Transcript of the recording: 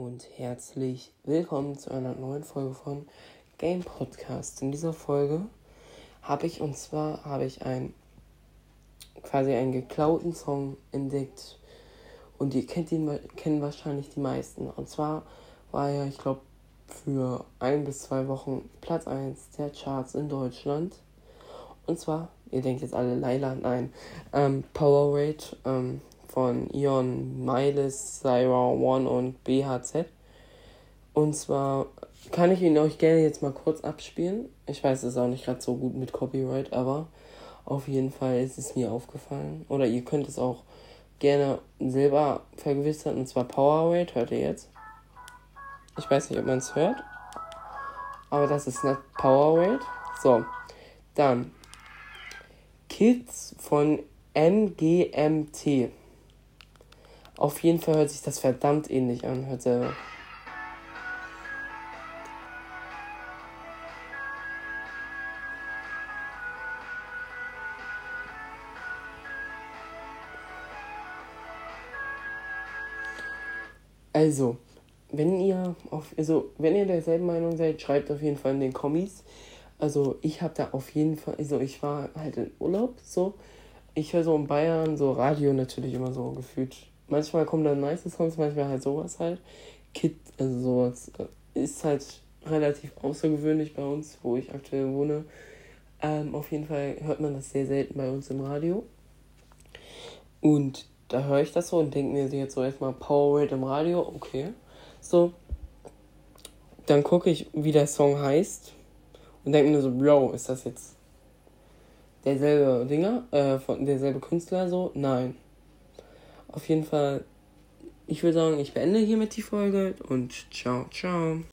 und herzlich willkommen zu einer neuen Folge von Game Podcast. In dieser Folge habe ich und zwar habe ich ein quasi einen geklauten Song entdeckt und ihr kennt ihn kennen wahrscheinlich die meisten. Und zwar war er, ich glaube, für ein bis zwei Wochen Platz 1 der Charts in Deutschland. Und zwar, ihr denkt jetzt alle Laila, nein, ähm, Power Rate ähm, von Ion, Miles, Syra One und BHZ. Und zwar kann ich ihn euch gerne jetzt mal kurz abspielen. Ich weiß, es ist auch nicht gerade so gut mit Copyright, aber auf jeden Fall ist es mir aufgefallen. Oder ihr könnt es auch gerne selber vergewissern. Und zwar Power Rate, hört ihr jetzt? Ich weiß nicht, ob man es hört. Aber das ist nicht Power Rate. So, dann Kids von MGMT. Auf jeden Fall hört sich das verdammt ähnlich an. Hört selber. Also, wenn ihr auf, also wenn ihr derselben Meinung seid, schreibt auf jeden Fall in den Kommis. Also ich habe da auf jeden Fall, also ich war halt in Urlaub, so. Ich höre so in Bayern so Radio natürlich immer so gefühlt manchmal kommen dann nice Songs, manchmal halt sowas halt. Kid, also sowas äh, ist halt relativ außergewöhnlich bei uns, wo ich aktuell wohne. Ähm, auf jeden Fall hört man das sehr selten bei uns im Radio. Und da höre ich das so und denke mir jetzt so erstmal Power Rate im Radio, okay. So. Dann gucke ich, wie der Song heißt. Und denke mir so, Bro, ist das jetzt derselbe Dinger, äh, von derselbe Künstler so? Nein. Auf jeden Fall, ich würde sagen, ich beende hiermit die Folge und ciao, ciao.